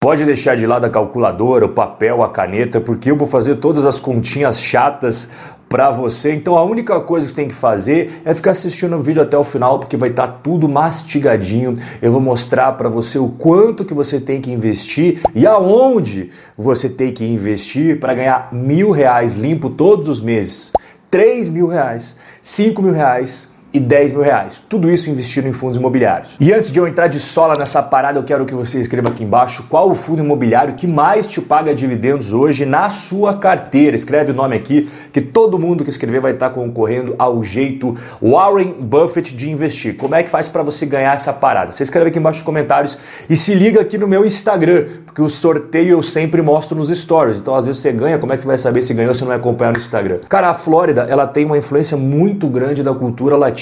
Pode deixar de lado a calculadora, o papel, a caneta, porque eu vou fazer todas as continhas chatas para você. Então a única coisa que você tem que fazer é ficar assistindo o vídeo até o final, porque vai estar tá tudo mastigadinho. Eu vou mostrar para você o quanto que você tem que investir e aonde você tem que investir para ganhar mil reais limpo todos os meses, três mil reais, cinco mil reais e 10 mil reais. Tudo isso investido em fundos imobiliários. E antes de eu entrar de sola nessa parada, eu quero que você escreva aqui embaixo qual o fundo imobiliário que mais te paga dividendos hoje na sua carteira. Escreve o nome aqui, que todo mundo que escrever vai estar concorrendo ao jeito Warren Buffett de investir. Como é que faz para você ganhar essa parada? Você escreve aqui embaixo nos comentários e se liga aqui no meu Instagram, porque o sorteio eu sempre mostro nos stories. Então, às vezes você ganha, como é que você vai saber se ganhou se não é acompanhar no Instagram? Cara, a Flórida, ela tem uma influência muito grande da cultura latina.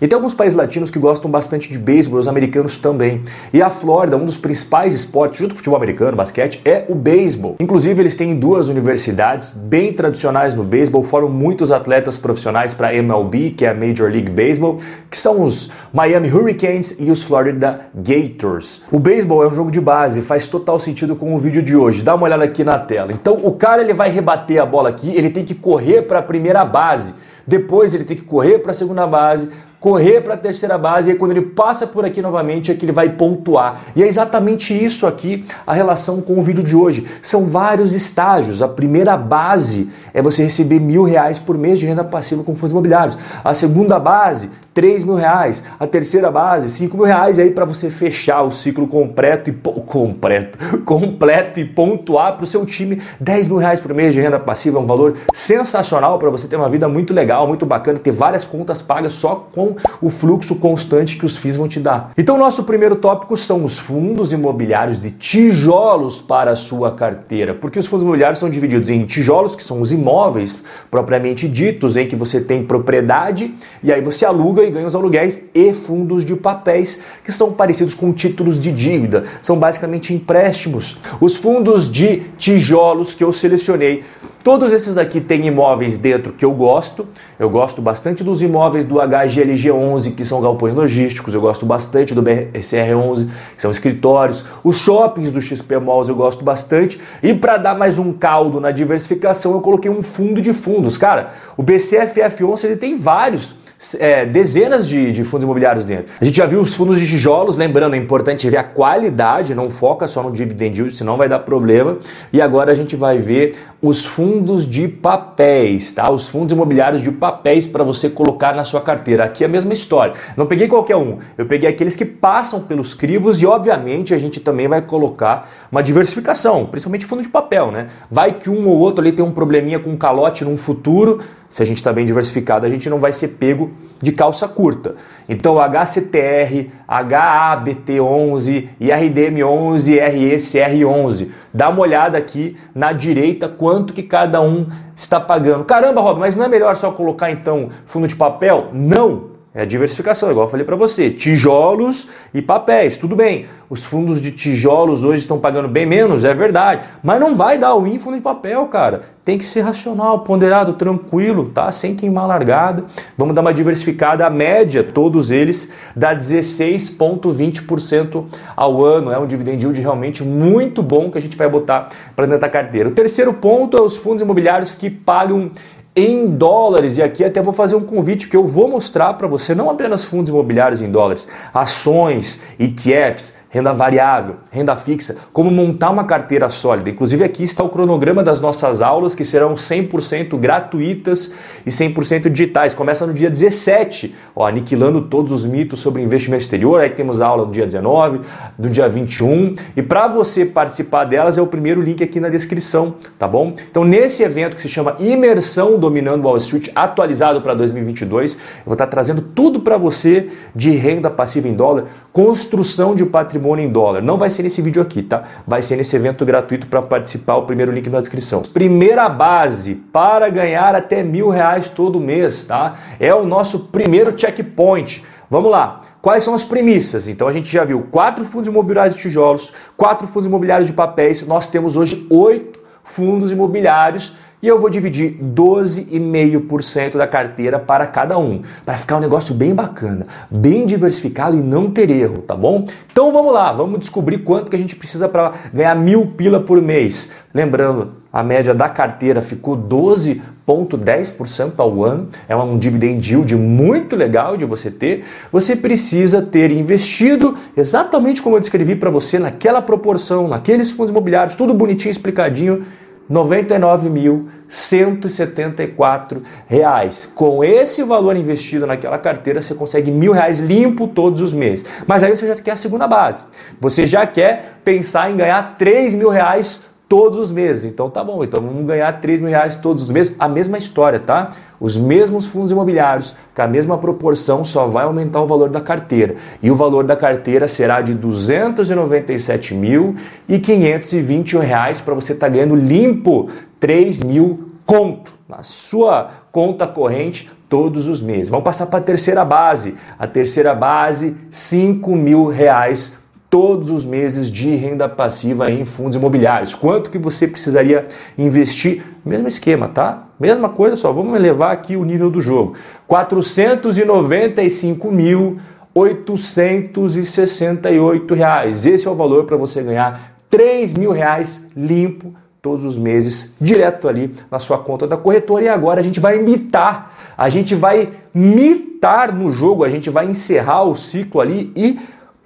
E tem alguns países latinos que gostam bastante de beisebol, os americanos também. E a Flórida, um dos principais esportes, junto com o futebol americano, basquete, é o beisebol. Inclusive, eles têm duas universidades bem tradicionais no beisebol, foram muitos atletas profissionais para MLB, que é a Major League Baseball, que são os Miami Hurricanes e os Florida Gators. O beisebol é um jogo de base, faz total sentido com o vídeo de hoje. Dá uma olhada aqui na tela. Então o cara ele vai rebater a bola aqui, ele tem que correr para a primeira base. Depois ele tem que correr para a segunda base, correr para a terceira base e aí quando ele passa por aqui novamente é que ele vai pontuar. E é exatamente isso aqui a relação com o vídeo de hoje. São vários estágios. A primeira base é você receber mil reais por mês de renda passiva com fundos imobiliários. A segunda base 3 mil reais, a terceira base 5 mil reais, e aí para você fechar o ciclo completo e completo, completo e pontuar para o seu time 10 mil reais por mês de renda passiva, é um valor sensacional para você ter uma vida muito legal, muito bacana, ter várias contas pagas só com o fluxo constante que os FIIs vão te dar. Então, nosso primeiro tópico são os fundos imobiliários de tijolos para a sua carteira, porque os fundos imobiliários são divididos em tijolos, que são os imóveis propriamente ditos, em que você tem propriedade e aí você aluga ganha os aluguéis e fundos de papéis, que são parecidos com títulos de dívida, são basicamente empréstimos. Os fundos de tijolos que eu selecionei Todos esses daqui têm imóveis dentro que eu gosto. Eu gosto bastante dos imóveis do HGLG11, que são galpões logísticos. Eu gosto bastante do BCR11, que são escritórios. Os shoppings do XP Malls eu gosto bastante. E para dar mais um caldo na diversificação, eu coloquei um fundo de fundos. Cara, o BCFF11 ele tem vários é, dezenas de, de, fundos imobiliários dentro. A gente já viu os fundos de tijolos, lembrando, é importante ver a qualidade, não foca só no dividend yield, senão vai dar problema. E agora a gente vai ver os fundos de papéis, tá? Os fundos imobiliários de papéis para você colocar na sua carteira. Aqui é a mesma história. Não peguei qualquer um, eu peguei aqueles que passam pelos crivos e, obviamente, a gente também vai colocar uma diversificação, principalmente fundo de papel, né? Vai que um ou outro ali tem um probleminha com um calote num futuro se a gente está bem diversificado, a gente não vai ser pego de calça curta. Então, HCTR, HABT11, IRDM11, RECR11. Dá uma olhada aqui na direita quanto que cada um está pagando. Caramba, Rob, mas não é melhor só colocar então fundo de papel? Não! É diversificação, igual eu falei para você. Tijolos e papéis, tudo bem. Os fundos de tijolos hoje estão pagando bem menos, é verdade. Mas não vai dar o fundo de papel, cara. Tem que ser racional, ponderado, tranquilo, tá? Sem queimar largada. Vamos dar uma diversificada. A média, todos eles, dá 16,20% ao ano. É um dividend yield realmente muito bom que a gente vai botar para dentro da carteira. O terceiro ponto é os fundos imobiliários que pagam em dólares. E aqui até vou fazer um convite que eu vou mostrar para você não apenas fundos imobiliários em dólares, ações, ETFs, renda variável, renda fixa, como montar uma carteira sólida. Inclusive aqui está o cronograma das nossas aulas que serão 100% gratuitas e 100% digitais. Começa no dia 17, ó, aniquilando todos os mitos sobre investimento exterior. Aí temos aula no dia 19, no dia 21. E para você participar delas é o primeiro link aqui na descrição, tá bom? Então nesse evento que se chama Imersão Dominando Wall Street, atualizado para 2022, eu vou estar trazendo tudo para você de renda passiva em dólar, construção de patrimônio em dólar. Não vai ser nesse vídeo aqui, tá? Vai ser nesse evento gratuito para participar, o primeiro link na descrição. Primeira base para ganhar até mil reais todo mês, tá? É o nosso primeiro checkpoint. Vamos lá. Quais são as premissas? Então a gente já viu quatro fundos imobiliários de tijolos, quatro fundos imobiliários de papéis. Nós temos hoje oito fundos imobiliários e eu vou dividir 12,5% da carteira para cada um, para ficar um negócio bem bacana, bem diversificado e não ter erro, tá bom? Então vamos lá, vamos descobrir quanto que a gente precisa para ganhar mil pila por mês. Lembrando, a média da carteira ficou 12,10% ao ano, é um dividend yield muito legal de você ter. Você precisa ter investido exatamente como eu descrevi para você, naquela proporção, naqueles fundos imobiliários, tudo bonitinho, explicadinho 99.174 reais. Com esse valor investido naquela carteira, você consegue mil reais limpo todos os meses. Mas aí você já quer a segunda base. Você já quer pensar em ganhar 3 mil reais todos os meses. Então tá bom, então vamos ganhar 3 mil reais todos os meses. A mesma história, tá? Os mesmos fundos imobiliários, com a mesma proporção, só vai aumentar o valor da carteira. E o valor da carteira será de 297.521 reais para você estar tá ganhando limpo 3 mil conto na sua conta corrente todos os meses. Vamos passar para a terceira base. A terceira base, 5 mil reais todos os meses de renda passiva em fundos imobiliários. Quanto que você precisaria investir? Mesmo esquema, tá? Mesma coisa, só vamos elevar aqui o nível do jogo. 495.868 reais. Esse é o valor para você ganhar 3 mil reais limpo todos os meses, direto ali na sua conta da corretora. E agora a gente vai imitar, a gente vai mitar no jogo, a gente vai encerrar o ciclo ali e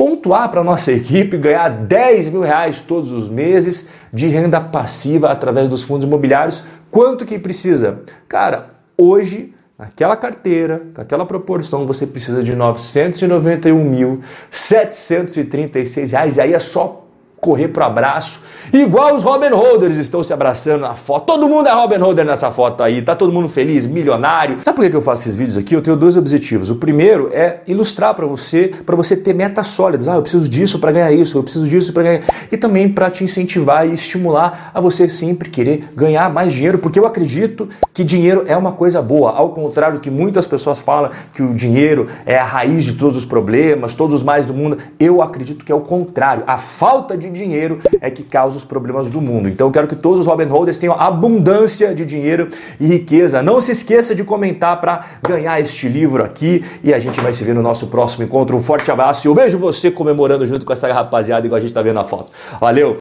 pontuar para nossa equipe, ganhar 10 mil reais todos os meses de renda passiva através dos fundos imobiliários. Quanto que precisa? Cara, hoje, naquela carteira, com aquela proporção, você precisa de 991.736 reais. E aí é só correr pro abraço. Igual os Robin Holders estão se abraçando na foto. Todo mundo é Robin Holder nessa foto aí. Tá todo mundo feliz, milionário. Sabe por que eu faço esses vídeos aqui? Eu tenho dois objetivos. O primeiro é ilustrar para você, para você ter metas sólidas. Ah, eu preciso disso para ganhar isso, eu preciso disso para ganhar. E também para te incentivar e estimular a você sempre querer ganhar mais dinheiro, porque eu acredito que dinheiro é uma coisa boa. Ao contrário do que muitas pessoas falam que o dinheiro é a raiz de todos os problemas, todos os males do mundo, eu acredito que é o contrário. A falta de dinheiro é que causa os problemas do mundo. Então eu quero que todos os Robin Holders tenham abundância de dinheiro e riqueza. Não se esqueça de comentar para ganhar este livro aqui e a gente vai se ver no nosso próximo encontro. Um forte abraço e eu vejo você comemorando junto com essa rapaziada igual a gente está vendo na foto. Valeu!